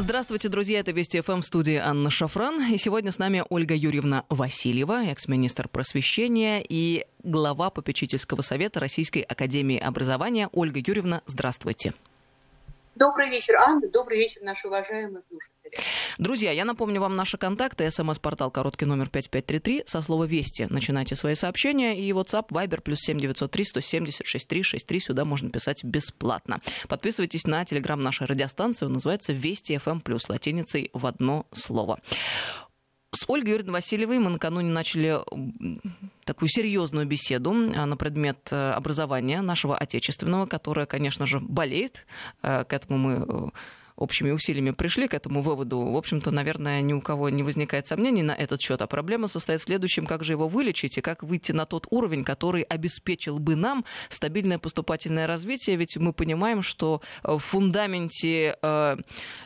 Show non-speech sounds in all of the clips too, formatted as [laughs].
Здравствуйте, друзья. Это Вести ФМ студии Анна Шафран. И сегодня с нами Ольга Юрьевна Васильева, экс-министр просвещения и глава попечительского совета Российской академии образования. Ольга Юрьевна, здравствуйте. Добрый вечер, Анна. Добрый вечер, наши уважаемые слушатели. Друзья, я напомню вам наши контакты. СМС-портал короткий номер 5533. Со слова «Вести» начинайте свои сообщения. И WhatsApp, Viber, плюс 7903 170 6363. Сюда можно писать бесплатно. Подписывайтесь на телеграм нашей радиостанции. Он называется «Вести FM+,» плюс латиницей в одно слово. С Ольгой Юрьевной Васильевой мы накануне начали такую серьезную беседу а, на предмет э, образования нашего отечественного, которое, конечно же, болеет. Э, к этому мы э, общими усилиями пришли к этому выводу, в общем-то, наверное, ни у кого не возникает сомнений на этот счет. А проблема состоит в следующем, как же его вылечить и как выйти на тот уровень, который обеспечил бы нам стабильное поступательное развитие. Ведь мы понимаем, что в фундаменте э,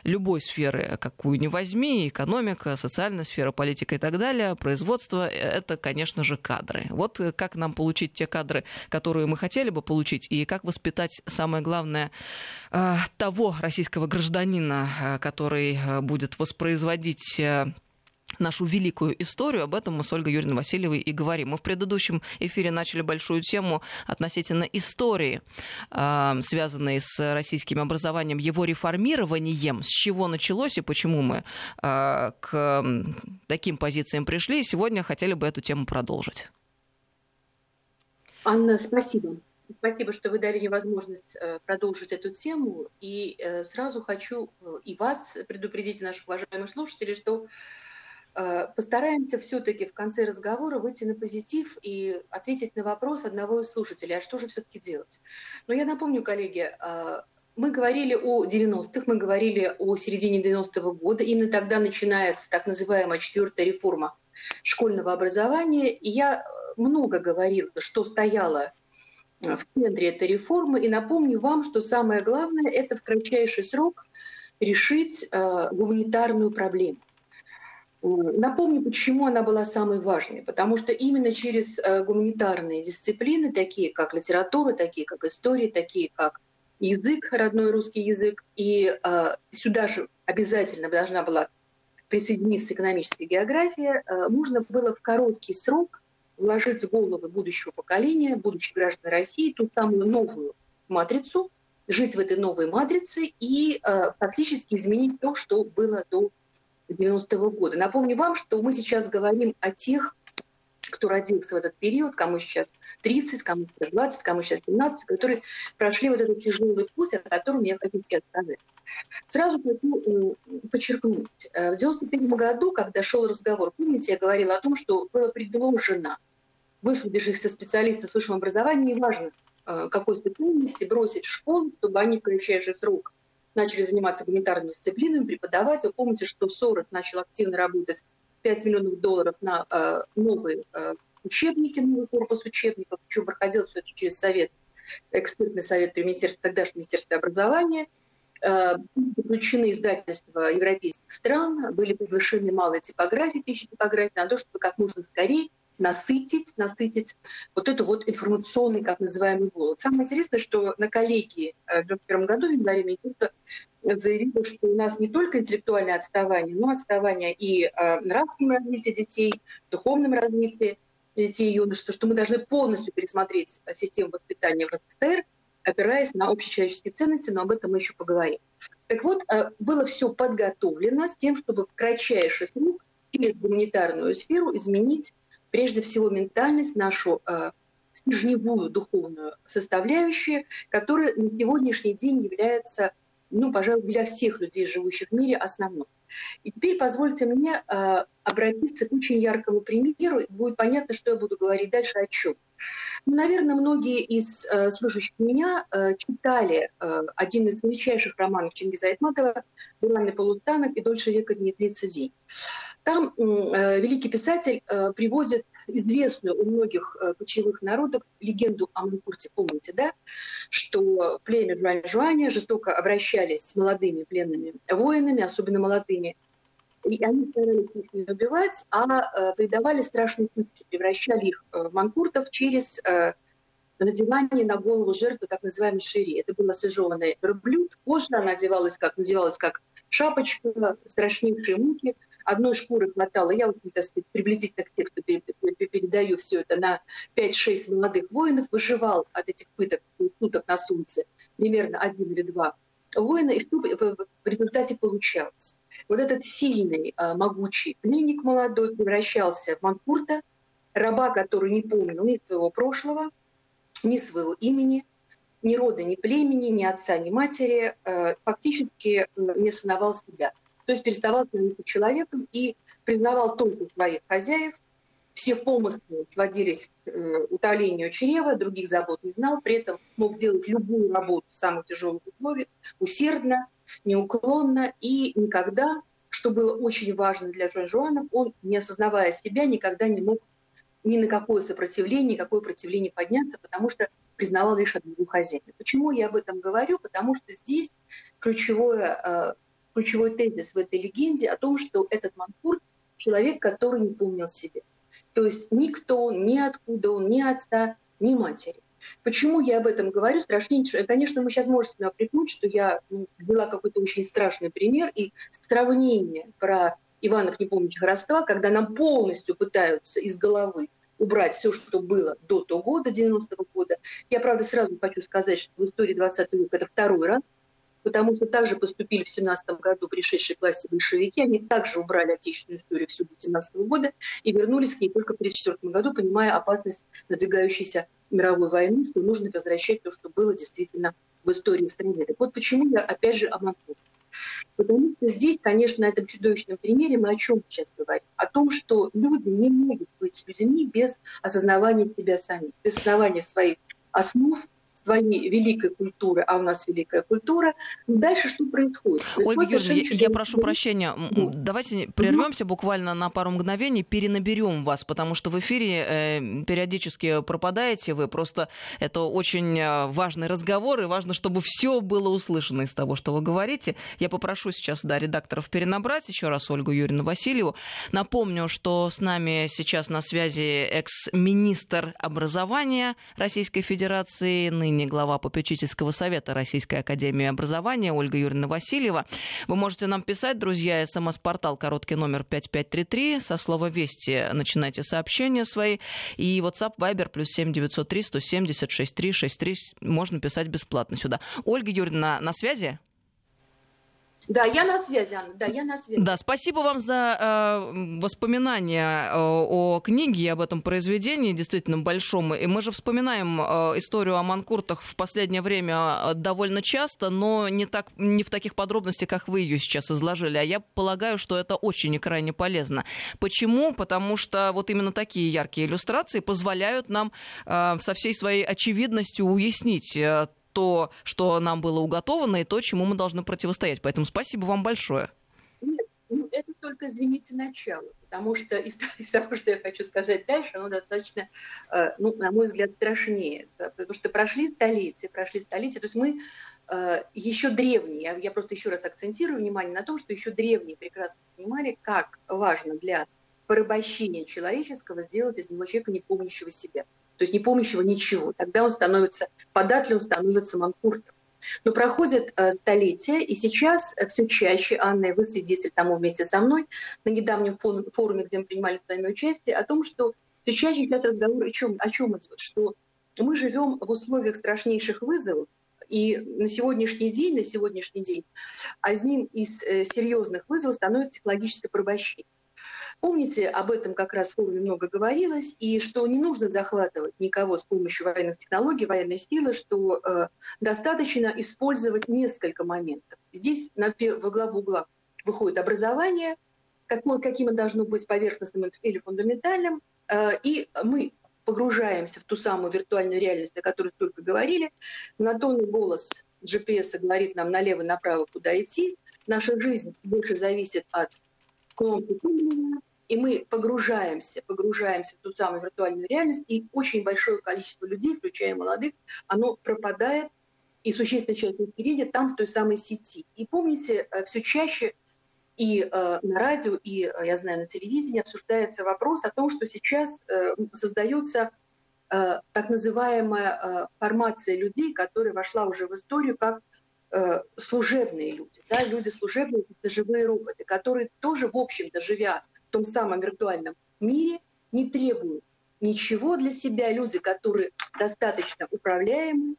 любой сферы, какую ни возьми, экономика, социальная сфера, политика и так далее, производство, это, конечно же, кадры. Вот как нам получить те кадры, которые мы хотели бы получить, и как воспитать, самое главное, э, того российского гражданина, гражданина, э, который э, будет воспроизводить э, нашу великую историю. Об этом мы с Ольгой Юрьевной Васильевой и говорим. Мы в предыдущем эфире начали большую тему относительно истории, связанной с российским образованием, его реформированием, с чего началось и почему мы к таким позициям пришли. сегодня хотели бы эту тему продолжить. Анна, спасибо. Спасибо, что вы дали мне возможность э, продолжить эту тему. И э, сразу хочу э, и вас предупредить, наших уважаемых слушателей, что постараемся все-таки в конце разговора выйти на позитив и ответить на вопрос одного из слушателей, а что же все-таки делать. Но я напомню, коллеги, мы говорили о 90-х, мы говорили о середине 90-го года. Именно тогда начинается так называемая четвертая реформа школьного образования. И я много говорила, что стояло в центре этой реформы. И напомню вам, что самое главное – это в кратчайший срок решить э, гуманитарную проблему. Напомню, почему она была самой важной. Потому что именно через э, гуманитарные дисциплины, такие как литература, такие как история, такие как язык, родной русский язык, и э, сюда же обязательно должна была присоединиться экономическая география, э, нужно было в короткий срок вложить в головы будущего поколения, будущих граждан России, ту самую новую матрицу, жить в этой новой матрице и э, фактически изменить то, что было до 90-го года. Напомню вам, что мы сейчас говорим о тех, кто родился в этот период, кому сейчас 30, кому сейчас 20, кому сейчас 17, которые прошли вот этот тяжелый путь, о котором я хочу сейчас сказать. Сразу хочу э, подчеркнуть. Э, в 91 году, когда шел разговор, помните, я говорила о том, что было предложено высвободившихся специалистов с высшим образованием, неважно э, какой специальности, бросить в школу, чтобы они в кратчайший срок начали заниматься гуманитарными дисциплинами, преподавать. Вы помните, что Сорос начал активно работать 5 миллионов долларов на э, новые э, учебники, новый корпус учебников, причем проходил все это через совет, экспертный совет при Министерстве, тогдашнем Министерстве образования. Э, заключены издательства европейских стран, были приглашены малые типографии, тысячи типографий, на то, чтобы как можно скорее насытить, насытить вот эту вот информационный, как называемый голод. Самое интересное, что на коллегии э, в 2021 году в январе министерство заявило, что у нас не только интеллектуальное отставание, но отставание и э, нравственном развитии детей, духовном развитии детей и юношества, что мы должны полностью пересмотреть систему воспитания в РСФСР, опираясь на общечеловеческие ценности, но об этом мы еще поговорим. Так вот, э, было все подготовлено с тем, чтобы в кратчайший срок через гуманитарную сферу изменить прежде всего ментальность, нашу э, стержневую духовную составляющую, которая на сегодняшний день является, ну, пожалуй, для всех людей, живущих в мире, основной. И теперь позвольте мне э, обратиться к очень яркому примеру, и будет понятно, что я буду говорить дальше о чем. Ну, наверное, многие из э, слышащих меня э, читали э, один из величайших романов Чингиза Айтматова «Буранный полутанок» и «Дольше века не длится день». Там э, великий писатель э, привозит известную у многих э, кочевых народов легенду о Манкурте, помните, да? Что племя Жуань-Жуаня жестоко обращались с молодыми пленными воинами, особенно молодыми, и они старались их не убивать, а э, придавали страшные пытки, превращали их э, в манкуртов через надевание на голову жертвы так называемой шири. Это был освежеванный верблюд. Кожа надевалась как, надевалась как шапочка, страшнейшие муки. Одной шкуры хватало. Я, вот, так сказать, приблизительно к тексту передаю все это на 5-6 молодых воинов. Выживал от этих пыток, суток на солнце примерно один или два воина. И что в результате получалось? Вот этот сильный, а, могучий пленник молодой превращался в манкурта, раба, который не помнил ни своего прошлого, ни своего имени, ни рода, ни племени, ни отца, ни матери, э, фактически не осознавал себя. То есть переставал становиться человеком и признавал только своих хозяев, все помыслы сводились к э, утолению чрева, других забот не знал, при этом мог делать любую работу в самых тяжелых условиях, усердно, неуклонно и никогда, что было очень важно для Жон Жуана, он, не осознавая себя, никогда не мог ни на какое сопротивление, никакое противление подняться, потому что признавал лишь одного хозяина. Почему я об этом говорю? Потому что здесь ключевое, э, ключевой тезис в этой легенде о том, что этот Манкур – человек, который не помнил себя. То есть никто, ни откуда он, ни отца, ни матери. Почему я об этом говорю? Страшнейшее. Конечно, мы сейчас можем себя припнуть, что я ну, взяла какой-то очень страшный пример и сравнение про Иванов не помню родства, когда нам полностью пытаются из головы убрать все, что было до того года, 90-го года. Я, правда, сразу хочу сказать, что в истории 20 века это второй раз, потому что также поступили в 17 году пришедшие к власти большевики, они также убрали отечественную историю всю до 17 года и вернулись к ней только в 1934 году, понимая опасность надвигающейся мировой войны, что нужно возвращать то, что было действительно в истории страны. Так вот почему я опять же о Монтуре. Потому что здесь, конечно, на этом чудовищном примере мы о чем сейчас говорим? О том, что люди не могут быть людьми без осознавания себя самих, без осознавания своих основ, своей великой культуры, а у нас великая культура. Дальше что происходит? происходит Ольга Юрьевна, я, я прошу прощения, да. давайте прервемся буквально на пару мгновений, перенаберем вас, потому что в эфире э, периодически пропадаете вы, просто это очень э, важный разговор, и важно, чтобы все было услышано из того, что вы говорите. Я попрошу сейчас, да, редакторов перенабрать еще раз Ольгу Юрьевну Васильеву. Напомню, что с нами сейчас на связи экс-министр образования Российской Федерации, ныне глава попечительского совета Российской Академии Образования Ольга Юрьевна Васильева. Вы можете нам писать, друзья, смс-портал короткий номер 5533, со слова «Вести» начинайте сообщения свои, и WhatsApp Viber плюс 7903 170 6363 можно писать бесплатно сюда. Ольга Юрьевна на связи? Да, я на связи, Анна, да, я на связи. Да, спасибо вам за э, воспоминания э, о книге и об этом произведении, действительно большом. И мы же вспоминаем э, историю о манкуртах в последнее время э, довольно часто, но не, так, не в таких подробностях, как вы ее сейчас изложили. А я полагаю, что это очень и крайне полезно. Почему? Потому что вот именно такие яркие иллюстрации позволяют нам э, со всей своей очевидностью уяснить э, то, что нам было уготовано, и то, чему мы должны противостоять. Поэтому спасибо вам большое. Нет, ну, это только, извините, начало, потому что из, [laughs] того, что я хочу сказать дальше, оно достаточно, э, ну, на мой взгляд, страшнее, потому что прошли столетия, прошли столетия, то есть мы э, еще древние, я, я просто еще раз акцентирую внимание на том, что еще древние прекрасно понимали, как важно для порабощения человеческого сделать из него человека, не помнящего себя то есть не помнящего ничего. Тогда он становится податливым, становится манкуртом. Но проходят э, столетия, и сейчас э, все чаще, Анна, и вы свидетель тому вместе со мной, на недавнем форуме, где мы принимали с вами участие, о том, что все чаще сейчас разговор о чем, о чем идет, что мы живем в условиях страшнейших вызовов, и на сегодняшний день, на сегодняшний день, одним из э, серьезных вызовов становится технологическое порабощение. Помните, об этом как раз в форуме много говорилось, и что не нужно захватывать никого с помощью военных технологий, военной силы, что э, достаточно использовать несколько моментов. Здесь на, во главу угла выходит образование, какое, каким оно должно быть поверхностным или фундаментальным, э, и мы погружаемся в ту самую виртуальную реальность, о которой столько говорили. Монотонный голос GPS говорит нам налево-направо, куда идти. Наша жизнь больше зависит от и мы погружаемся, погружаемся в ту самую виртуальную реальность, и очень большое количество людей, включая молодых, оно пропадает, и существенная часть населения там, в той самой сети. И помните, э, все чаще и э, на радио, и, э, я знаю, на телевидении обсуждается вопрос о том, что сейчас э, создается э, так называемая э, формация людей, которая вошла уже в историю как служебные люди, да, люди служебные, это живые роботы, которые тоже, в общем-то, живя в том самом виртуальном мире, не требуют ничего для себя, люди, которые достаточно управляемы,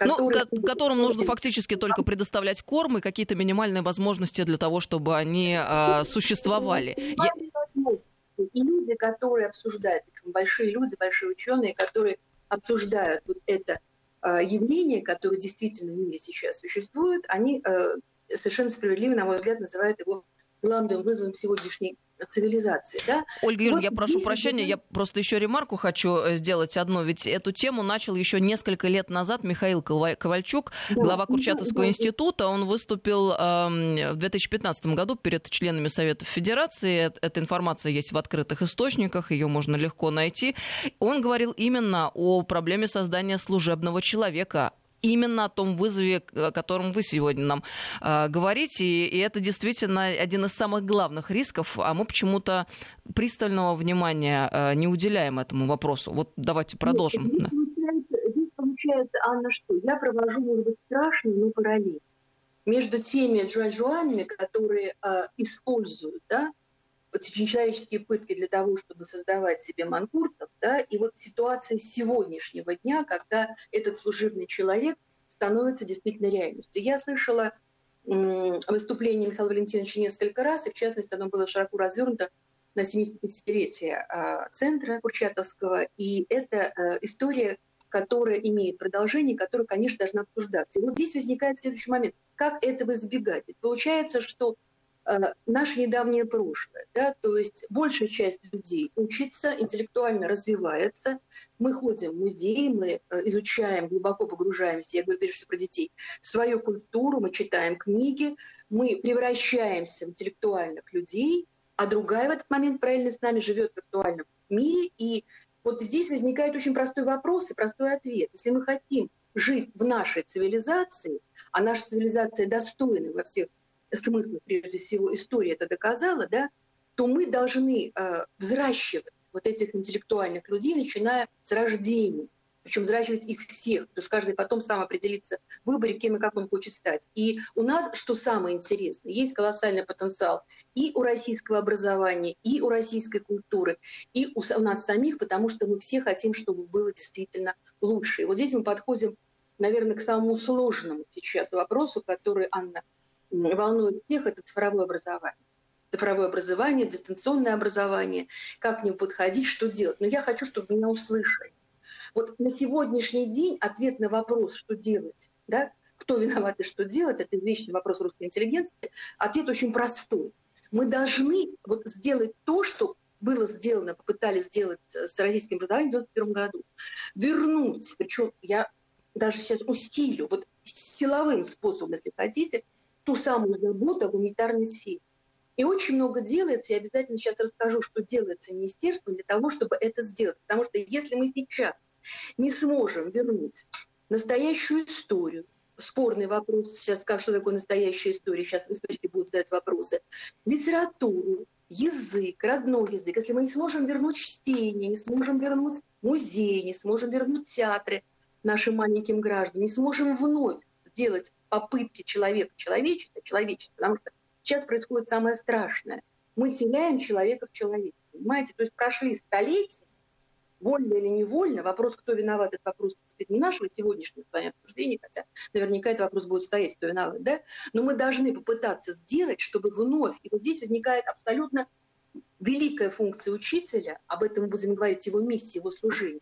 ну, которые... Ну, которым нужно фактически только предоставлять корм и какие-то минимальные возможности для того, чтобы они э, существовали. И люди, которые обсуждают, большие люди, большие ученые, которые обсуждают вот это э, явление, которое действительно в мире сейчас существует, они э, совершенно справедливо, на мой взгляд, называют его главным вызовом сегодняшней цивилизации. Да? Ольга Юрьевна, вот я прошу прощения, я просто еще ремарку хочу э, сделать одну. Ведь эту тему начал еще несколько лет назад Михаил Ковальчук, да. глава Курчатовского да, института. Он выступил э, в 2015 году перед членами Советов Федерации. Эта информация есть в открытых источниках, ее можно легко найти. Он говорил именно о проблеме создания служебного человека, именно о том вызове, о котором вы сегодня нам э, говорите. И, и это действительно один из самых главных рисков, а мы почему-то пристального внимания э, не уделяем этому вопросу. Вот давайте продолжим. Здесь, да. получается, здесь получается, Анна, что я провожу, может быть, страшную, но параллель между теми жуаньжуанами, которые э, используют да, человеческие пытки для того, чтобы создавать себе манкуртов, да, и вот ситуация сегодняшнего дня, когда этот служебный человек становится действительно реальностью. Я слышала выступление Михаила Валентиновича несколько раз, и в частности оно было широко развернуто на 75-летие а, центра Курчатовского, и это а, история, которая имеет продолжение, которая, конечно, должна обсуждаться. И вот здесь возникает следующий момент. Как этого избегать? Ведь получается, что Э, наше недавнее прошлое. Да? То есть большая часть людей учится, интеллектуально развивается. Мы ходим в музеи, мы э, изучаем, глубоко погружаемся, я говорю прежде всего про детей, в свою культуру, мы читаем книги, мы превращаемся в интеллектуальных людей, а другая в этот момент параллельно с нами живет в виртуальном мире. И вот здесь возникает очень простой вопрос и простой ответ. Если мы хотим жить в нашей цивилизации, а наша цивилизация достойна во всех смысла, прежде всего, история это доказала, да, то мы должны э, взращивать вот этих интеллектуальных людей, начиная с рождения. Причем взращивать их всех, потому что каждый потом сам определится в выборе, кем и как он хочет стать. И у нас, что самое интересное, есть колоссальный потенциал и у российского образования, и у российской культуры, и у, у нас самих, потому что мы все хотим, чтобы было действительно лучше. И вот здесь мы подходим, наверное, к самому сложному сейчас вопросу, который Анна волнует всех, это цифровое образование. Цифровое образование, дистанционное образование, как к нему подходить, что делать. Но я хочу, чтобы меня услышали. Вот на сегодняшний день ответ на вопрос, что делать, да, кто виноват и что делать, это вечный вопрос русской интеллигенции, ответ очень простой. Мы должны вот сделать то, что было сделано, попытались сделать э, с российским образованием в 1991 году. Вернуть, причем я даже сейчас усилю, вот силовым способом, если хотите, ту самую заботу о гуманитарной сфере. И очень много делается, я обязательно сейчас расскажу, что делается министерством для того, чтобы это сделать. Потому что если мы сейчас не сможем вернуть настоящую историю, спорный вопрос, сейчас скажу, что такое настоящая история, сейчас историки будут задать вопросы, литературу, язык, родной язык, если мы не сможем вернуть чтение, не сможем вернуть музей, не сможем вернуть театры нашим маленьким гражданам, не сможем вновь сделать попытки человека человечества, человечества, потому что сейчас происходит самое страшное. Мы теряем человека в человеке, понимаете? То есть прошли столетия, вольно или невольно, вопрос, кто виноват, это вопрос сказать, не нашего сегодняшнего с вами обсуждения, хотя наверняка этот вопрос будет стоять, кто виноват, да? Но мы должны попытаться сделать, чтобы вновь, и вот здесь возникает абсолютно великая функция учителя, об этом мы будем говорить, его миссии, его служения,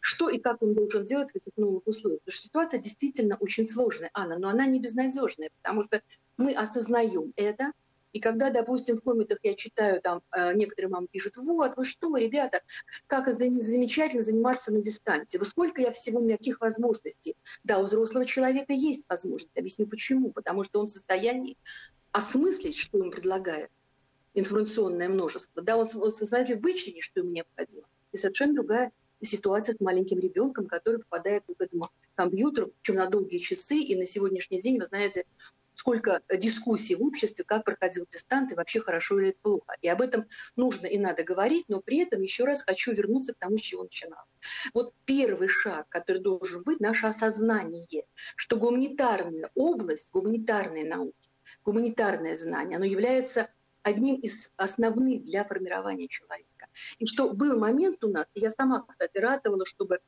что и как он должен делать в этих новых условиях. Потому что ситуация действительно очень сложная, Анна, но она не безнадежная, потому что мы осознаем это, и когда, допустим, в комментах я читаю, там э, некоторые мамы пишут, вот, вы что, ребята, как замечательно заниматься на дистанции. Вот сколько я всего, каких возможностей. Да, у взрослого человека есть возможность. Объясню почему. Потому что он в состоянии осмыслить, что ему предлагает информационное множество. Да, он, он в состоянии вычленить, что ему необходимо. И совершенно другая ситуация с маленьким ребенком, который попадает к этому компьютеру, причем на долгие часы. И на сегодняшний день, вы знаете, сколько дискуссий в обществе, как проходил дистант и вообще хорошо или это плохо. И об этом нужно и надо говорить, но при этом еще раз хочу вернуться к тому, с чего начинал. Вот первый шаг, который должен быть, наше осознание, что гуманитарная область, гуманитарные науки, гуманитарное знание, оно является одним из основных для формирования человека. И что был момент у нас, и я сама, кстати, ратовала, чтобы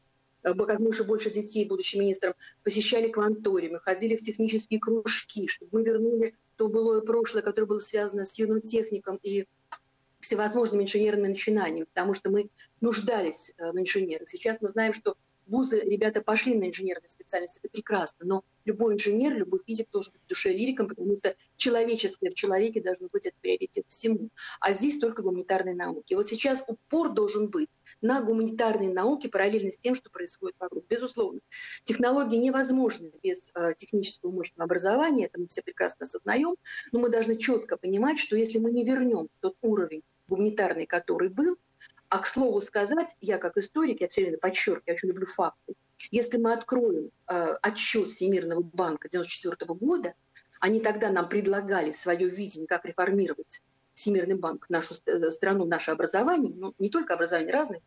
э, как можно больше детей, будущим министром, посещали кванториумы, ходили в технические кружки, чтобы мы вернули то былое прошлое, которое было связано с юным техником и всевозможными инженерными начинаниями, потому что мы нуждались э, в инженерах. Сейчас мы знаем, что вузы, ребята пошли на инженерные специальности, это прекрасно, но любой инженер, любой физик должен быть душе лириком, потому что человеческое в человеке должно быть это приоритет всему. А здесь только гуманитарные науки. Вот сейчас упор должен быть на гуманитарные науки параллельно с тем, что происходит вокруг. Безусловно, технологии невозможны без э, технического мощного образования, это мы все прекрасно осознаем, но мы должны четко понимать, что если мы не вернем тот уровень гуманитарный, который был, а к слову сказать, я как историк, я все время подчеркиваю, я очень люблю факты. Если мы откроем э, отчет Всемирного банка 1994 года, они тогда нам предлагали свое видение, как реформировать Всемирный банк, нашу э, страну, наше образование, ну, не только образование, разные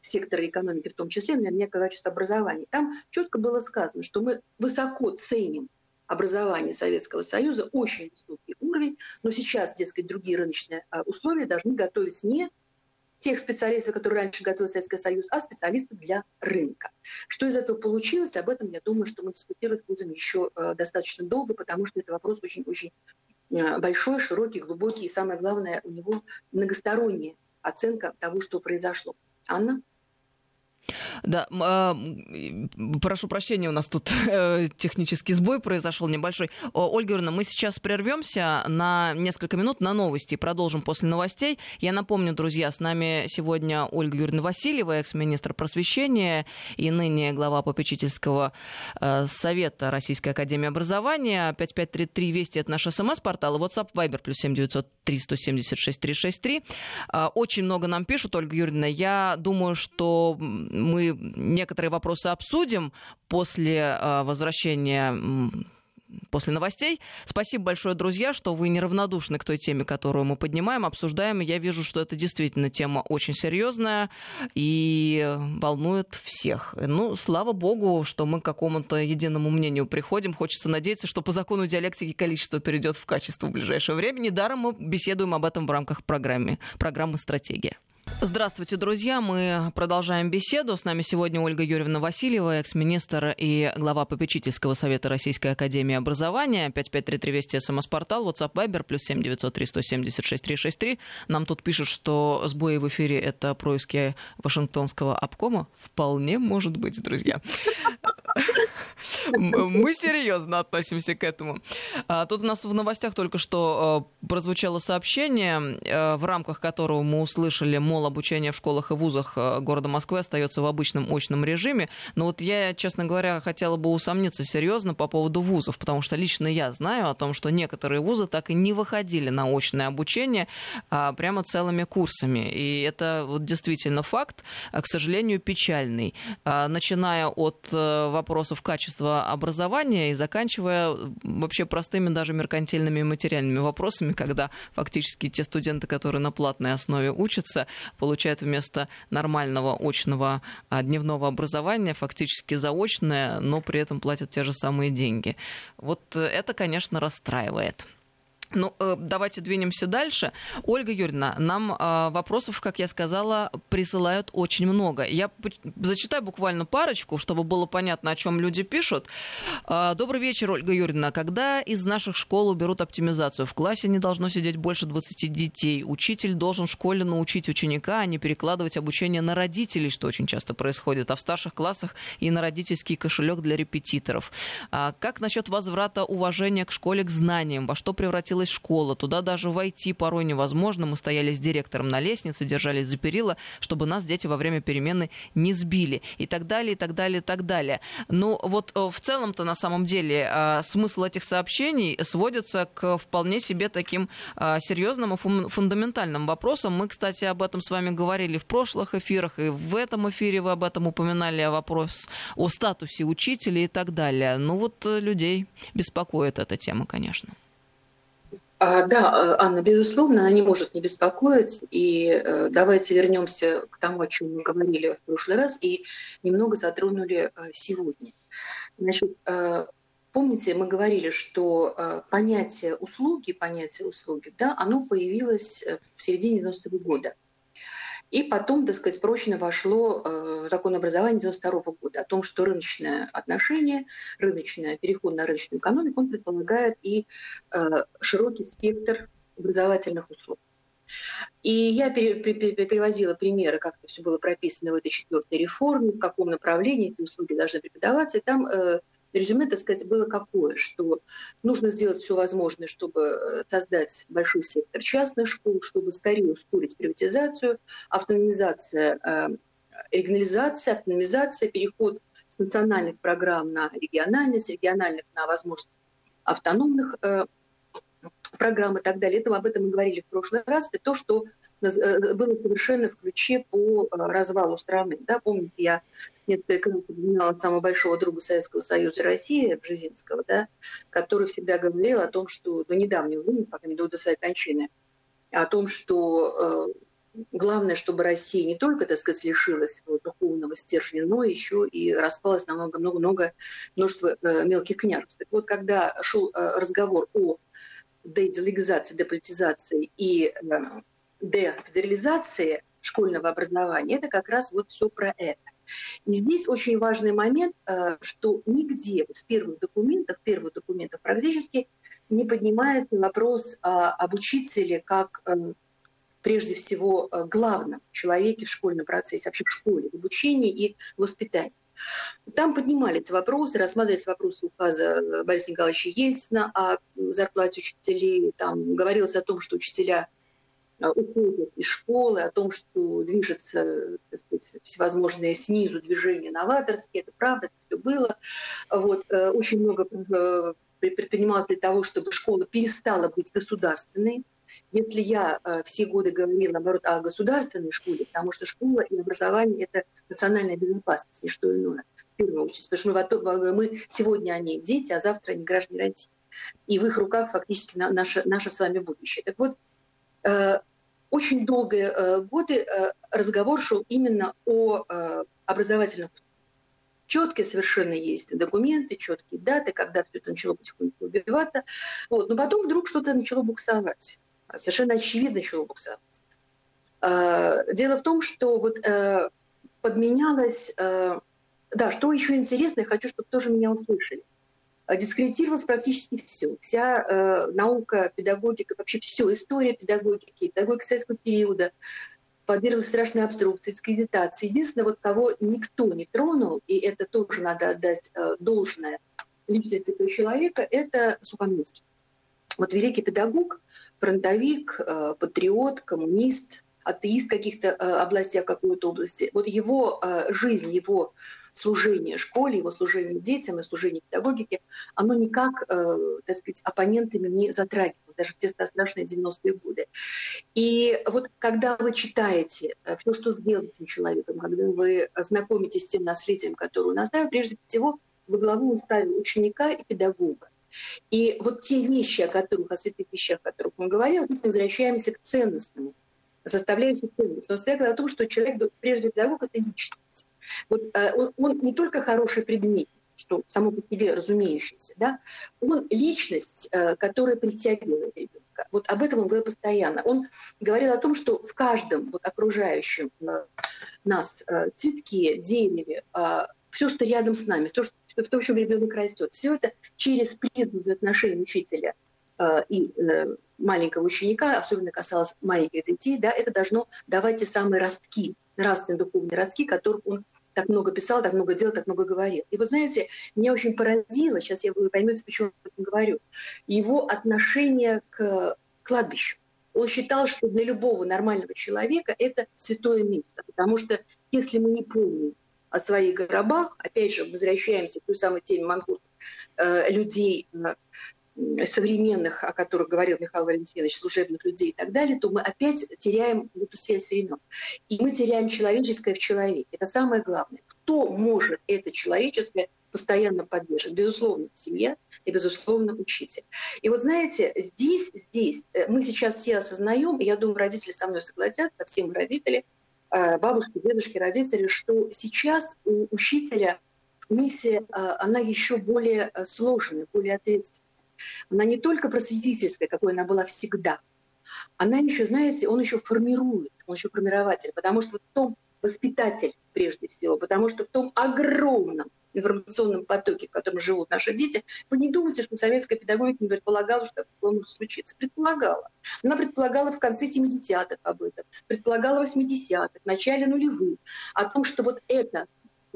секторы экономики в том числе, но мне качество образования. Там четко было сказано, что мы высоко ценим образование Советского Союза, очень высокий уровень, но сейчас, дескать, другие рыночные э, условия должны готовить не тех специалистов, которые раньше готовил Советский Союз, а специалистов для рынка. Что из этого получилось, об этом, я думаю, что мы дискутировать будем еще э, достаточно долго, потому что это вопрос очень-очень э, большой, широкий, глубокий, и самое главное, у него многосторонняя оценка того, что произошло. Анна? Да, а, прошу прощения, у нас тут [laughs] э, технический сбой произошел небольшой. Ольга Юрьевна, мы сейчас прервемся на несколько минут на новости и продолжим после новостей. Я напомню, друзья, с нами сегодня Ольга Юрьевна Васильева, экс-министр просвещения и ныне глава попечительского э, совета Российской Академии Образования. 5533 Вести это наш смс-портал, WhatsApp, Viber, плюс 7903 176 363. Очень много нам пишут, Ольга Юрьевна. Я думаю, что мы некоторые вопросы обсудим после а, возвращения после новостей. Спасибо большое, друзья, что вы неравнодушны к той теме, которую мы поднимаем, обсуждаем. Я вижу, что это действительно тема очень серьезная и волнует всех. Ну, слава богу, что мы к какому-то единому мнению приходим. Хочется надеяться, что по закону диалектики количество перейдет в качество в ближайшее время. Недаром мы беседуем об этом в рамках программы, программы «Стратегия». Здравствуйте, друзья. Мы продолжаем беседу. С нами сегодня Ольга Юрьевна Васильева, экс-министр и глава попечительского совета Российской Академии Образования. 5533 Вести СМС-портал, WhatsApp Viber, плюс 7903 176 363. Нам тут пишут, что сбои в эфире — это происки Вашингтонского обкома. Вполне может быть, друзья. Мы серьезно относимся к этому. А, тут у нас в новостях только что а, прозвучало сообщение, а, в рамках которого мы услышали, мол, обучение в школах и вузах города Москвы остается в обычном очном режиме. Но вот я, честно говоря, хотела бы усомниться серьезно по поводу вузов, потому что лично я знаю о том, что некоторые вузы так и не выходили на очное обучение прямо целыми курсами. И это вот действительно факт, к сожалению, печальный. Начиная от вопросов качества образования и заканчивая вообще простыми даже меркантильными материальными вопросами, когда фактически те студенты, которые на платной основе учатся, получают вместо нормального очного а, дневного образования фактически заочное, но при этом платят те же самые деньги. Вот это, конечно, расстраивает. Ну, э, давайте двинемся дальше. Ольга Юрьевна, нам э, вопросов, как я сказала, присылают очень много. Я зачитаю буквально парочку, чтобы было понятно, о чем люди пишут. Э, добрый вечер, Ольга Юрьевна. Когда из наших школ уберут оптимизацию? В классе не должно сидеть больше 20 детей. Учитель должен в школе научить ученика, а не перекладывать обучение на родителей, что очень часто происходит. А в старших классах и на родительский кошелек для репетиторов. А как насчет возврата уважения к школе, к знаниям? Во что превратил покосилась школа, туда даже войти порой невозможно. Мы стояли с директором на лестнице, держались за перила, чтобы нас дети во время перемены не сбили. И так далее, и так далее, и так далее. Ну, вот э, в целом-то на самом деле э, смысл этих сообщений сводится к вполне себе таким э, серьезным и фундаментальным вопросам. Мы, кстати, об этом с вами говорили в прошлых эфирах, и в этом эфире вы об этом упоминали, вопрос о статусе учителя и так далее. Ну вот людей беспокоит эта тема, конечно. А, да, Анна, безусловно, она не может не беспокоить. И э, давайте вернемся к тому, о чем мы говорили в прошлый раз, и немного затронули э, сегодня. Значит, э, помните, мы говорили, что понятие услуги, понятие услуги, да, оно появилось в середине 90-го года. И потом, так сказать, прочно вошло э, закон образования 92 года о том, что рыночное отношение, рыночное, переход на рыночную экономику, он предполагает и э, широкий спектр образовательных услуг. И я приводила примеры, как это все было прописано в этой четвертой реформе, в каком направлении эти услуги должны преподаваться. И там э, резюме, так сказать, было какое, что нужно сделать все возможное, чтобы э, создать большой сектор частных школ, чтобы скорее ускорить приватизацию, автономизация, э, регионализация, автономизация, переход с национальных программ на региональные, с региональных на возможность автономных э, программ и так далее. Это об этом мы говорили в прошлый раз. Это то, что было совершенно в ключе по развалу страны. Да, помните, я несколько раз упоминала самого большого друга Советского Союза России, Бжезинского, да, который всегда говорил о том, что до недавнего времени, пока не до своей кончины, о том, что э, главное, чтобы Россия не только, так сказать, лишилась духовного стержня, но еще и распалась на много-много-много множество э, мелких княжеств. Так вот, когда шел э, разговор о деделегизации, деполитизации и э, дефедерализации школьного образования, это как раз вот все про это. И здесь очень важный момент, э, что нигде в первых документах, первых документах практически не поднимается вопрос об учителе как э, прежде всего э, главном человеке в школьном процессе, вообще в школе, в обучении и воспитании. Там поднимались вопросы, рассматривались вопросы указа Бориса Николаевича Ельцина о зарплате учителей. Там говорилось о том, что учителя Э, уходят из школы, о том, что движется так сказать, всевозможные снизу движения новаторские. Это правда, это все было. Вот, э, очень много э, предпринималось для того, чтобы школа перестала быть государственной. Если я все годы говорила, наоборот, о государственной школе, потому что школа и образование – это национальная безопасность, и что иное, в первую очередь. Потому что мы, мы сегодня они дети, а завтра они граждане России. И в их руках фактически наше, наше с вами будущее. Так вот, Э, очень долгие э, годы э, разговор шел именно о образовательном четкие совершенно есть документы, четкие даты, когда все это начало потихоньку убиваться. Вот. Но потом вдруг что-то начало буксовать. Совершенно очевидно начало буксовать. Дело в том, что вот подменялось... Да, что еще интересно, я хочу, чтобы тоже меня услышали – дискредитировалось практически все. Вся э, наука, педагогика, вообще все, история педагогики, педагогика советского периода подверглась страшной обструкции, дискредитации. Единственное, вот кого никто не тронул, и это тоже надо отдать э, должное личности этого человека, это Сухомлинский. Вот великий педагог, фронтовик, э, патриот, коммунист, атеист в каких-то э, областях, какой-то области. Вот его э, жизнь, его служение школе, его служение детям и служение педагогике, оно никак, так сказать, оппонентами не затрагивалось, даже в те страшные 90-е годы. И вот когда вы читаете все, что сделал этим человеком, когда вы знакомитесь с тем наследием, которое он оставил, прежде всего, во главу он ученика и педагога. И вот те вещи, о которых, о святых вещах, о которых он говорил, мы возвращаемся к ценностному, составляющей ценность. Но связано о том, что человек, прежде педагог, это личность. Вот, э, он, он не только хороший предмет, что само по себе разумеющееся, да, он личность, э, которая притягивает ребенка. Вот об этом он говорил постоянно. Он говорил о том, что в каждом вот, окружающем э, нас цветке, дереве, все, что рядом с нами, то, что, в том, чем ребенок растет, все это через призму взаимоотношений учителя и маленького ученика, особенно касалось маленьких детей, да, это должно давать те самые ростки, нравственные духовные ростки, которых он так много писал, так много делал, так много говорил. И вы знаете, меня очень поразило, сейчас я вы поймете, почему я говорю, его отношение к кладбищу. Он считал, что для любого нормального человека это святое место, потому что если мы не помним о своих гробах, опять же, возвращаемся к той самой теме Манхута, э, людей, современных, о которых говорил Михаил Валентинович, служебных людей и так далее, то мы опять теряем эту связь времен. И мы теряем человеческое в человеке. Это самое главное. Кто может это человеческое постоянно поддерживать? Безусловно, семья и, безусловно, учитель. И вот знаете, здесь, здесь э, мы сейчас все осознаем, и я думаю, родители со мной согласятся, все мы родители – бабушки, дедушки, родители, что сейчас у учителя миссия, э, она еще более э, сложная, более ответственная. Она не только просветительская, какой она была всегда, она еще, знаете, он еще формирует, он еще формирователь, потому что в том воспитатель прежде всего, потому что в том огромном информационном потоке, в котором живут наши дети, вы не думайте, что советская педагогика не предполагала, что такое может случиться. Предполагала. Она предполагала в конце 70-х об этом, предполагала в 80-х, в начале нулевых, о том, что вот это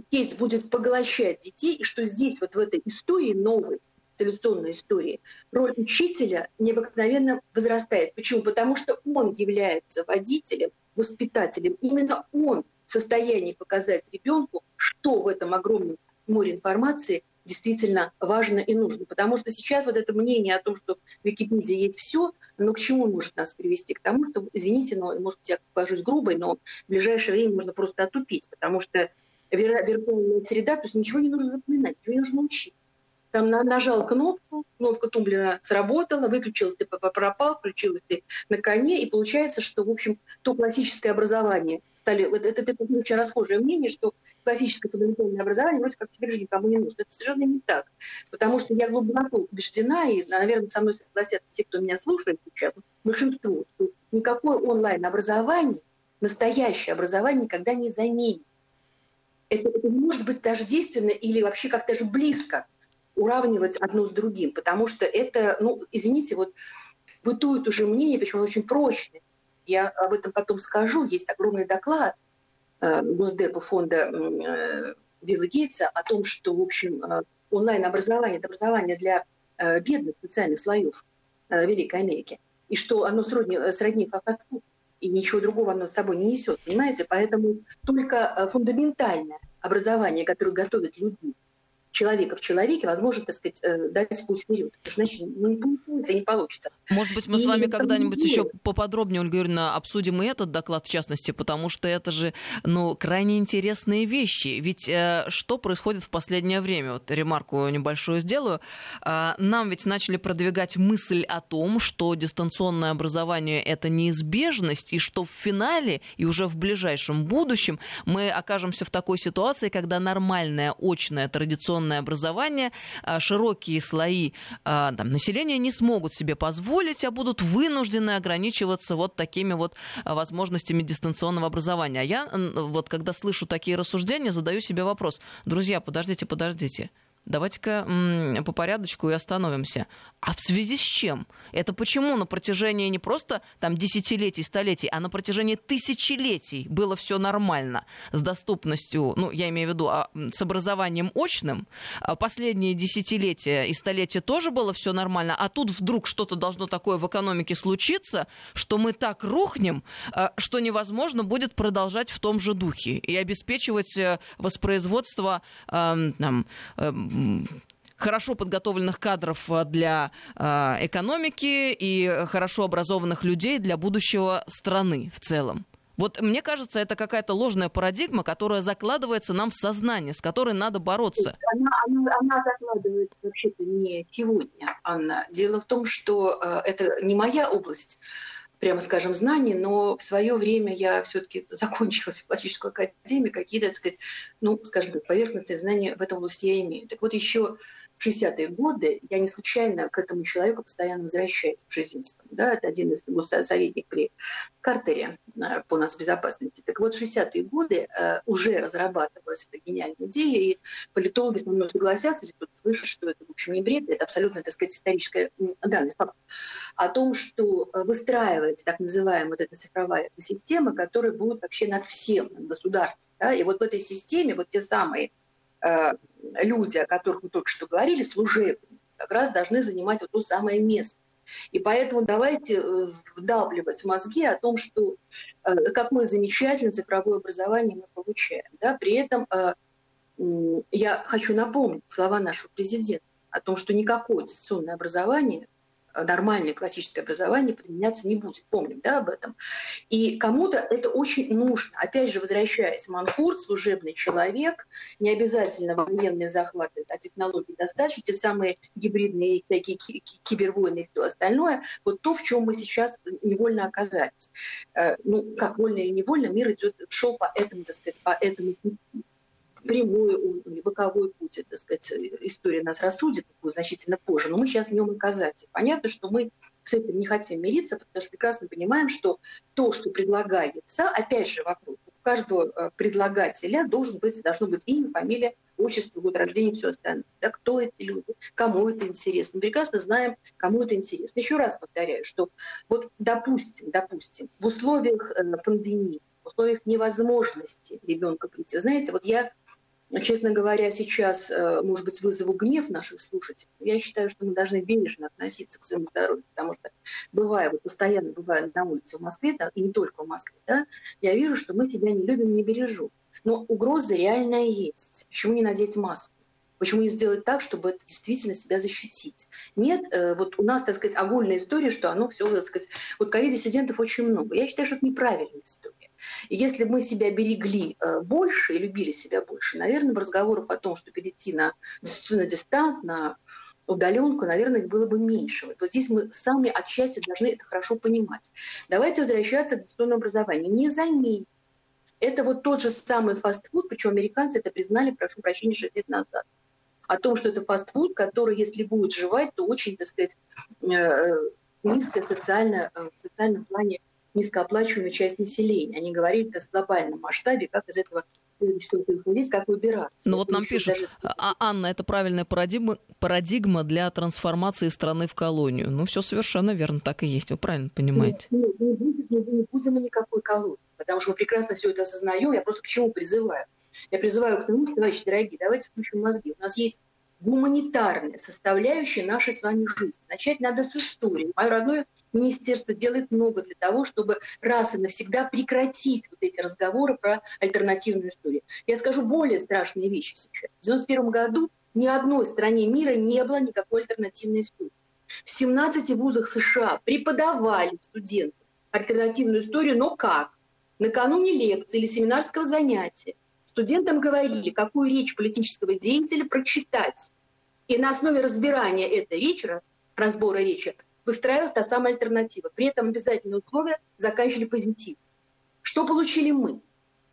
Кейтс будет поглощать детей, и что здесь, вот в этой истории новой, цивилизационной истории, роль учителя необыкновенно возрастает. Почему? Потому что он является водителем, воспитателем. Именно он состоянии показать ребенку, что в этом огромном море информации действительно важно и нужно. Потому что сейчас вот это мнение о том, что в Википедии есть все, оно к чему может нас привести? К тому, что, извините, но, может, я покажусь грубой, но в ближайшее время можно просто отупить, потому что виртуальная среда, то есть ничего не нужно запоминать, ничего не нужно учить. Там нажал кнопку, кнопка тумблера сработала, выключилась ты пропал, включилась ты на коне, и получается, что, в общем, то классическое образование стали... Это, это, это очень расхожее мнение, что классическое фундаментальное образование вроде как теперь уже никому не нужно. Это совершенно не так. Потому что я глубоко убеждена, и, наверное, со мной согласятся все, кто меня слушает сейчас, большинство, что никакое онлайн-образование, настоящее образование никогда не заменит. Это, это не может быть даже действенно или вообще как-то даже близко уравнивать одно с другим, потому что это, ну, извините, вот бытует уже мнение, причем оно очень прочное. Я об этом потом скажу. Есть огромный доклад э, Госдепа фонда э, Билла Гейтса о том, что, в общем, э, онлайн-образование – это образование для э, бедных социальных слоев э, Великой Америки. И что оно сродни, сродни фастфуду, и ничего другого оно с собой не несет, понимаете? Поэтому только фундаментальное образование, которое готовит людей человека в человеке, возможно, так сказать, э, дать путь вперед. Потому что иначе ну, не получится, не получится. Может быть, мы и с вами когда-нибудь еще поподробнее, Ольга Юрьевна, обсудим и этот доклад в частности, потому что это же, ну, крайне интересные вещи. Ведь э, что происходит в последнее время? Вот ремарку небольшую сделаю. Э, нам ведь начали продвигать мысль о том, что дистанционное образование — это неизбежность, и что в финале и уже в ближайшем будущем мы окажемся в такой ситуации, когда нормальное очное традиционное дистанционное образование а, широкие слои а, там, населения не смогут себе позволить, а будут вынуждены ограничиваться вот такими вот а, возможностями дистанционного образования. А я вот когда слышу такие рассуждения, задаю себе вопрос. Друзья, подождите, подождите. Давайте-ка по порядочку и остановимся. А в связи с чем? Это почему на протяжении не просто там десятилетий, столетий, а на протяжении тысячелетий было все нормально с доступностью, ну, я имею в виду, а, с образованием очным. А последние десятилетия и столетия тоже было все нормально, а тут вдруг что-то должно такое в экономике случиться, что мы так рухнем, а, что невозможно будет продолжать в том же духе и обеспечивать э, воспроизводство там, хорошо подготовленных кадров э, для э, экономики и хорошо образованных людей для будущего страны в целом. Вот мне кажется, это какая-то ложная парадигма, которая закладывается нам в сознание, с которой надо бороться. Она, она, она закладывается вообще-то не сегодня, Анна. Дело в том, что э, это не моя область прямо скажем, знаний, но в свое время я все-таки закончила [laughs] психологическую академию, какие-то, так сказать, ну, скажем поверхностные знания в этом области я имею. Так вот, еще 60-е годы, я не случайно к этому человеку постоянно возвращаюсь, Бжезинскому. Да, это один из его советников при Картере э, по нас безопасности. Так вот, в 60-е годы э, уже разрабатывалась эта гениальная идея, и политологи со мной согласятся, если кто-то слышит, что это, в общем, не бред, это абсолютно, так сказать, историческая данность, о том, что э, выстраивается так называемая вот эта цифровая система, которая будет вообще над всем, государством. Да? И вот в этой системе вот те самые люди, о которых мы только что говорили, служебные, как раз должны занимать вот то самое место. И поэтому давайте э, вдавливать мозги о том, что э, какое замечательное цифровое образование мы получаем. Да? При этом я хочу напомнить слова нашего президента о том, что никакое дистанционное образование нормальное классическое образование применяться не будет. Помним да, об этом. И кому-то это очень нужно. Опять же, возвращаясь, Манхурт, служебный человек, не обязательно военные захваты, а технологии достаточно, те самые гибридные такие кибервойны и все остальное, вот то, в чем мы сейчас невольно оказались. Э, ну, как вольно или невольно, мир идет, шел по этому, так сказать, по этому пути прямой или боковой путь, так сказать, история нас рассудит значительно позже, но мы сейчас в нем оказались. Понятно, что мы с этим не хотим мириться, потому что прекрасно понимаем, что то, что предлагается, опять же вопрос, у каждого э, предлагателя должен быть, должно быть имя, фамилия, отчество, год рождения все остальное. Да, кто это люди, кому это интересно. Мы прекрасно знаем, кому это интересно. Еще раз повторяю, что вот допустим, допустим, в условиях э, пандемии, в условиях невозможности ребенка прийти. Знаете, вот я честно говоря, сейчас, э, может быть, вызову гнев наших слушателей. Я считаю, что мы должны бережно относиться к своему здоровью, потому что бывая, вот постоянно бывая на улице в Москве, да, и не только в Москве, да, я вижу, что мы себя не любим, не бережем. Но угроза реальная есть. Почему не надеть маску? Почему не сделать так, чтобы это действительно себя защитить? Нет, э, вот у нас, так сказать, огульная история, что оно все, так сказать, вот ковид-диссидентов очень много. Я считаю, что это неправильная история. И если мы себя берегли э, больше и любили себя больше, наверное, в разговорах о том, что перейти на, на дистант, на удаленку, наверное, их было бы меньше. Вот здесь мы сами отчасти должны это хорошо понимать. Давайте возвращаться к дистанционному образованию. Не заметь. Это вот тот же самый фастфуд, причем американцы это признали, прошу прощения, 6 лет назад о том, что это фастфуд, который, если будет жевать, то очень, так сказать, э, низкая социально, э, в социальном плане низкооплачиваемая часть населения. Они говорили в глобальном масштабе, как из этого выходить, как выбираться. Ну вот нам пишут, даже... а, Анна, это правильная парадигма, парадигма для трансформации страны в колонию. Ну все совершенно верно, так и есть, вы правильно понимаете. Нет, не, будет, не, не будем мы никакой колонии, потому что мы прекрасно все это осознаем. Я просто к чему призываю? Я призываю к тому, что, товарищи дорогие, давайте включим мозги. У нас есть гуманитарная составляющая нашей с вами жизни. Начать надо с истории. Мое родное министерство делает много для того, чтобы раз и навсегда прекратить вот эти разговоры про альтернативную историю. Я скажу более страшные вещи сейчас. В 1991 году ни одной стране мира не было никакой альтернативной истории. В 17 вузах США преподавали студенты альтернативную историю, но как? Накануне лекции или семинарского занятия Студентам говорили, какую речь политического деятеля прочитать. И на основе разбирания этой речи, разбора речи, выстраивалась та самая альтернатива. При этом обязательные условия заканчивали позитив. Что получили мы?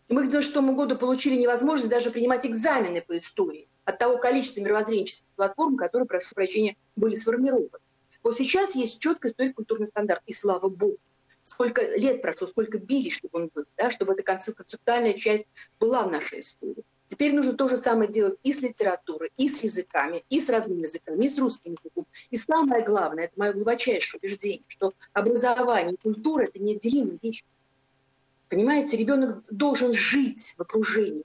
Мы к 96 году получили невозможность даже принимать экзамены по истории от того количества мировоззренческих платформ, которые, прошу прощения, были сформированы. Вот сейчас есть четкий историко-культурный стандарт, и слава богу сколько лет прошло, сколько бились, чтобы он был, да, чтобы эта концептуальная часть была в нашей истории. Теперь нужно то же самое делать и с литературой, и с языками, и с родными языками, и с русским языком. И самое главное, это мое глубочайшее убеждение, что образование и культура – это неотделимые вещи. Понимаете, ребенок должен жить в окружении,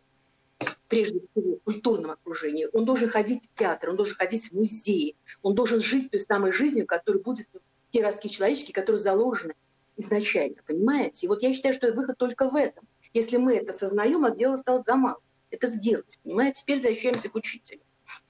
прежде всего, в культурном окружении. Он должен ходить в театр, он должен ходить в музеи, он должен жить той самой жизнью, которая будет в те человеческие, которые заложены изначально, понимаете? И вот я считаю, что выход только в этом. Если мы это сознаем, а дело стало за мало. Это сделать, понимаете? Теперь возвращаемся к учителю.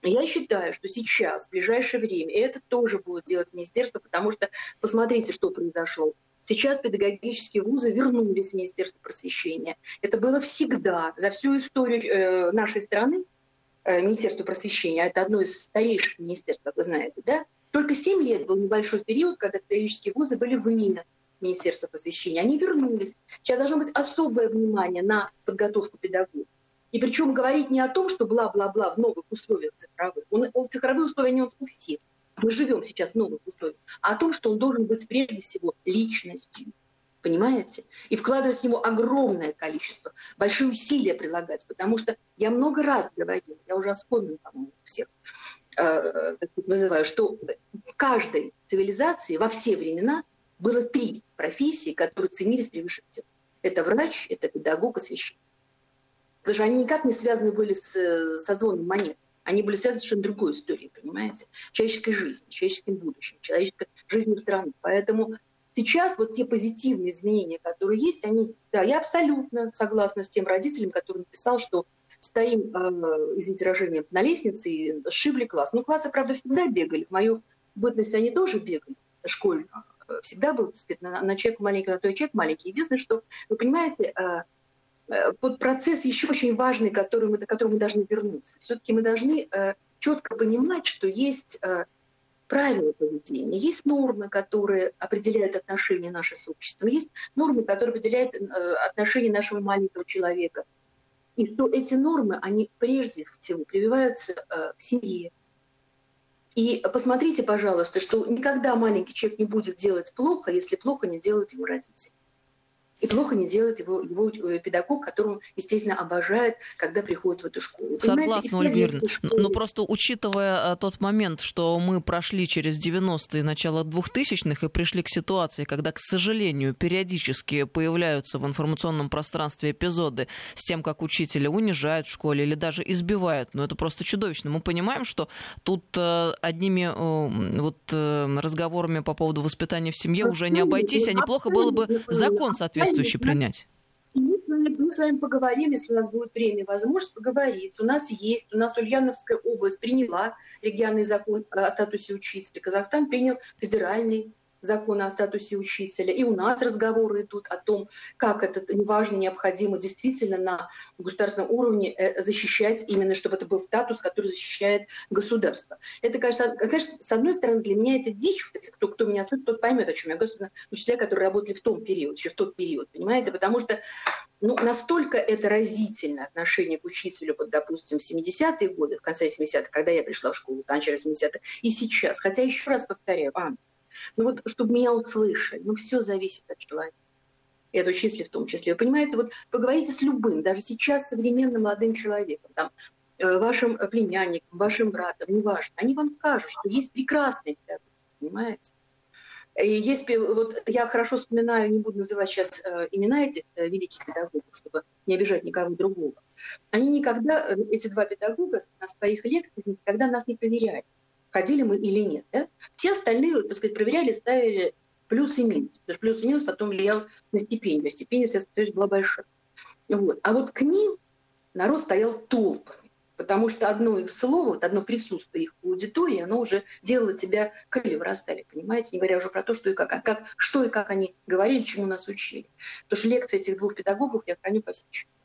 Я считаю, что сейчас, в ближайшее время, и это тоже будет делать министерство, потому что посмотрите, что произошло. Сейчас педагогические вузы вернулись в Министерство просвещения. Это было всегда, за всю историю э, нашей страны, э, Министерство просвещения, а это одно из старейших министерств, как вы знаете, да? Только 7 лет был небольшой период, когда педагогические вузы были вне Министерства просвещения, они вернулись. Сейчас должно быть особое внимание на подготовку педагогов. И причем говорить не о том, что бла-бла-бла в новых условиях цифровых. Он, он цифровые условия не он все. Мы живем сейчас в новых условиях. А о том, что он должен быть прежде всего личностью. Понимаете? И вкладывать в него огромное количество, большие усилия прилагать. Потому что я много раз говорила, я уже вспомнила, по-моему, всех, э, вызываю, что в каждой цивилизации во все времена было три профессии, которые ценились превыше всего. Это врач, это педагог и священник. Потому что они никак не связаны были с, со звоном монет. Они были связаны с совершенно другой историей, понимаете? Человеческой жизнью, человеческим будущим, человеческой жизнью страны. Поэтому сейчас вот те позитивные изменения, которые есть, они, да, я абсолютно согласна с тем родителем, который написал, что стоим, э, извините выражение, на лестнице и сшибли класс. Ну, классы, правда, всегда бегали. В мою бытность они тоже бегали школьно. Всегда был, так на, на человек маленький, на той человек маленький. Единственное, что, вы понимаете, э, э, вот процесс еще очень важный, который мы, до которого мы должны вернуться. Все-таки мы должны э, четко понимать, что есть правила поведения, есть нормы, которые определяют отношения нашего с обществом, есть нормы, которые определяют отношения нашего маленького человека. И что эти нормы, они прежде всего прививаются в семье. И посмотрите, пожалуйста, что никогда маленький человек не будет делать плохо, если плохо не делают его родители. И плохо не делает его, его э, педагог, которому, естественно, обожает, когда приходит в эту школу. Согласна, Ольга Юрьевна. Но просто учитывая э, тот момент, что мы прошли через 90-е, начало 2000-х и пришли к ситуации, когда, к сожалению, периодически появляются в информационном пространстве эпизоды с тем, как учителя унижают в школе или даже избивают, но это просто чудовищно. Мы понимаем, что тут э, одними вот разговорами по поводу воспитания в семье уже не обойтись, а неплохо было бы закон соответствующий соответствующий принять? Мы с вами поговорим, если у нас будет время, возможность поговорить. У нас есть, у нас Ульяновская область приняла региональный закон о статусе учителя. Казахстан принял федеральный закона о статусе учителя. И у нас разговоры идут о том, как это важно, необходимо действительно на государственном уровне э, защищать именно, чтобы это был статус, который защищает государство. Это, конечно, конечно с одной стороны, для меня это дичь. Кто, кто меня слышит, тот поймет, о чем я говорю. Учителя, которые работали в том период, еще в тот период, понимаете? Потому что ну, настолько это разительное отношение к учителю, вот, допустим, в 70-е годы, в конце 70-х, когда я пришла в школу, начале 70-х, и сейчас. Хотя, еще раз повторяю, Анна, ну вот, чтобы меня услышали, ну все зависит от человека. И от учителя в том числе. Вы понимаете, вот поговорите с любым, даже сейчас современным молодым человеком, там, э, вашим племянником, вашим братом, неважно, они вам скажут, что есть прекрасные педагоги, понимаете? И есть, вот я хорошо вспоминаю, не буду называть сейчас э, имена этих э, великих педагогов, чтобы не обижать никого другого. Они никогда, э, эти два педагога на своих лекциях никогда нас не проверяли ходили мы или нет. Да? Все остальные, так сказать, проверяли, ставили плюс и минус. Потому что плюс и минус потом влиял на стипендию. А стипендия, соответственно, была большая. Вот. А вот к ним народ стоял толпами. Потому что одно их слово, вот одно присутствие их аудитории, оно уже делало тебя крылья вырастали, понимаете? Не говоря уже про то, что и как, а как, что и как они говорили, чему нас учили. Потому что лекции этих двух педагогов я храню по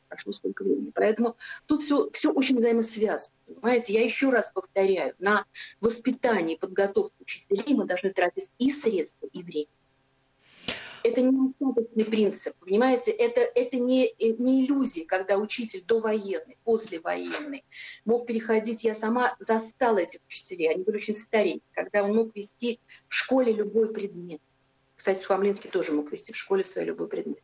прошло сколько времени. Поэтому тут все, все очень взаимосвязано. Понимаете, я еще раз повторяю, на воспитание и подготовку учителей мы должны тратить и средства, и время. Это не остаточный принцип, понимаете? Это, это не, не иллюзия, когда учитель довоенный, послевоенный мог переходить. Я сама застала этих учителей, они были очень старенькие, когда он мог вести в школе любой предмет. Кстати, Сухомлинский тоже мог вести в школе свой любой предмет.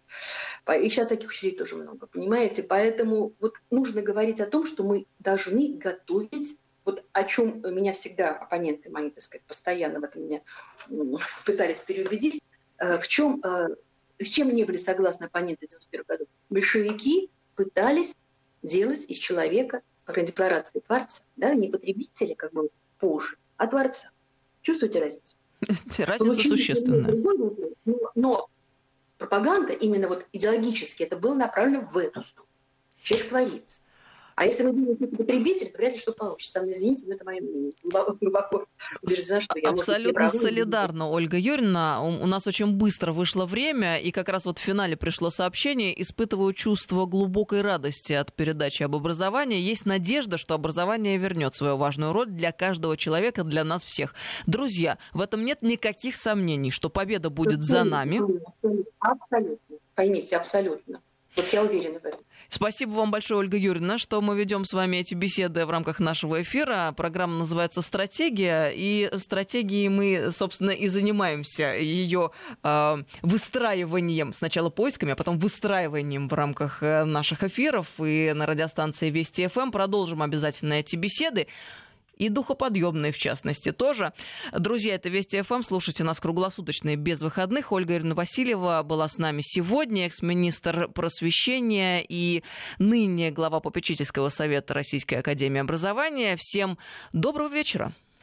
И сейчас таких учителей тоже много, понимаете? Поэтому вот нужно говорить о том, что мы должны готовить вот о чем меня всегда оппоненты мои, так сказать, постоянно в этом меня пытались переубедить, э, в чем, э, с чем не были согласны оппоненты 91 году. Большевики пытались делать из человека, по крайней мере, декларации творца, да, не потребителя, как бы позже, а творца. Чувствуете разницу? [laughs] Разница существенная. Но пропаганда, именно вот идеологически, это было направлено в эту сторону. Человек творится. А если вы это потребитель, то вряд ли что получится. Сам извините, но это мое мнение. [laughs] Глубоко убеждена, что я Абсолютно солидарна, Ольга Юрьевна. У нас очень быстро вышло время, и как раз вот в финале пришло сообщение. Испытываю чувство глубокой радости от передачи об образовании. Есть надежда, что образование вернет свою важную роль для каждого человека, для нас всех. Друзья, в этом нет никаких сомнений, что победа будет за нами. Абсолютно. Поймите, абсолютно. Вот я уверена в этом. Спасибо вам большое, Ольга Юрьевна, что мы ведем с вами эти беседы в рамках нашего эфира. Программа называется «Стратегия», и стратегией мы, собственно, и занимаемся ее э, выстраиванием, сначала поисками, а потом выстраиванием в рамках э, наших эфиров и на радиостанции Вести ФМ. Продолжим обязательно эти беседы и духоподъемные, в частности, тоже. Друзья, это Вести ФМ. Слушайте нас круглосуточно и без выходных. Ольга Ирина Васильева была с нами сегодня, экс-министр просвещения и ныне глава попечительского совета Российской Академии Образования. Всем доброго вечера.